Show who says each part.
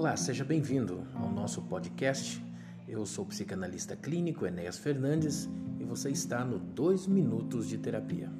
Speaker 1: Olá, seja bem-vindo ao nosso podcast. Eu sou o psicanalista clínico Enéas Fernandes e você está no 2 Minutos de Terapia.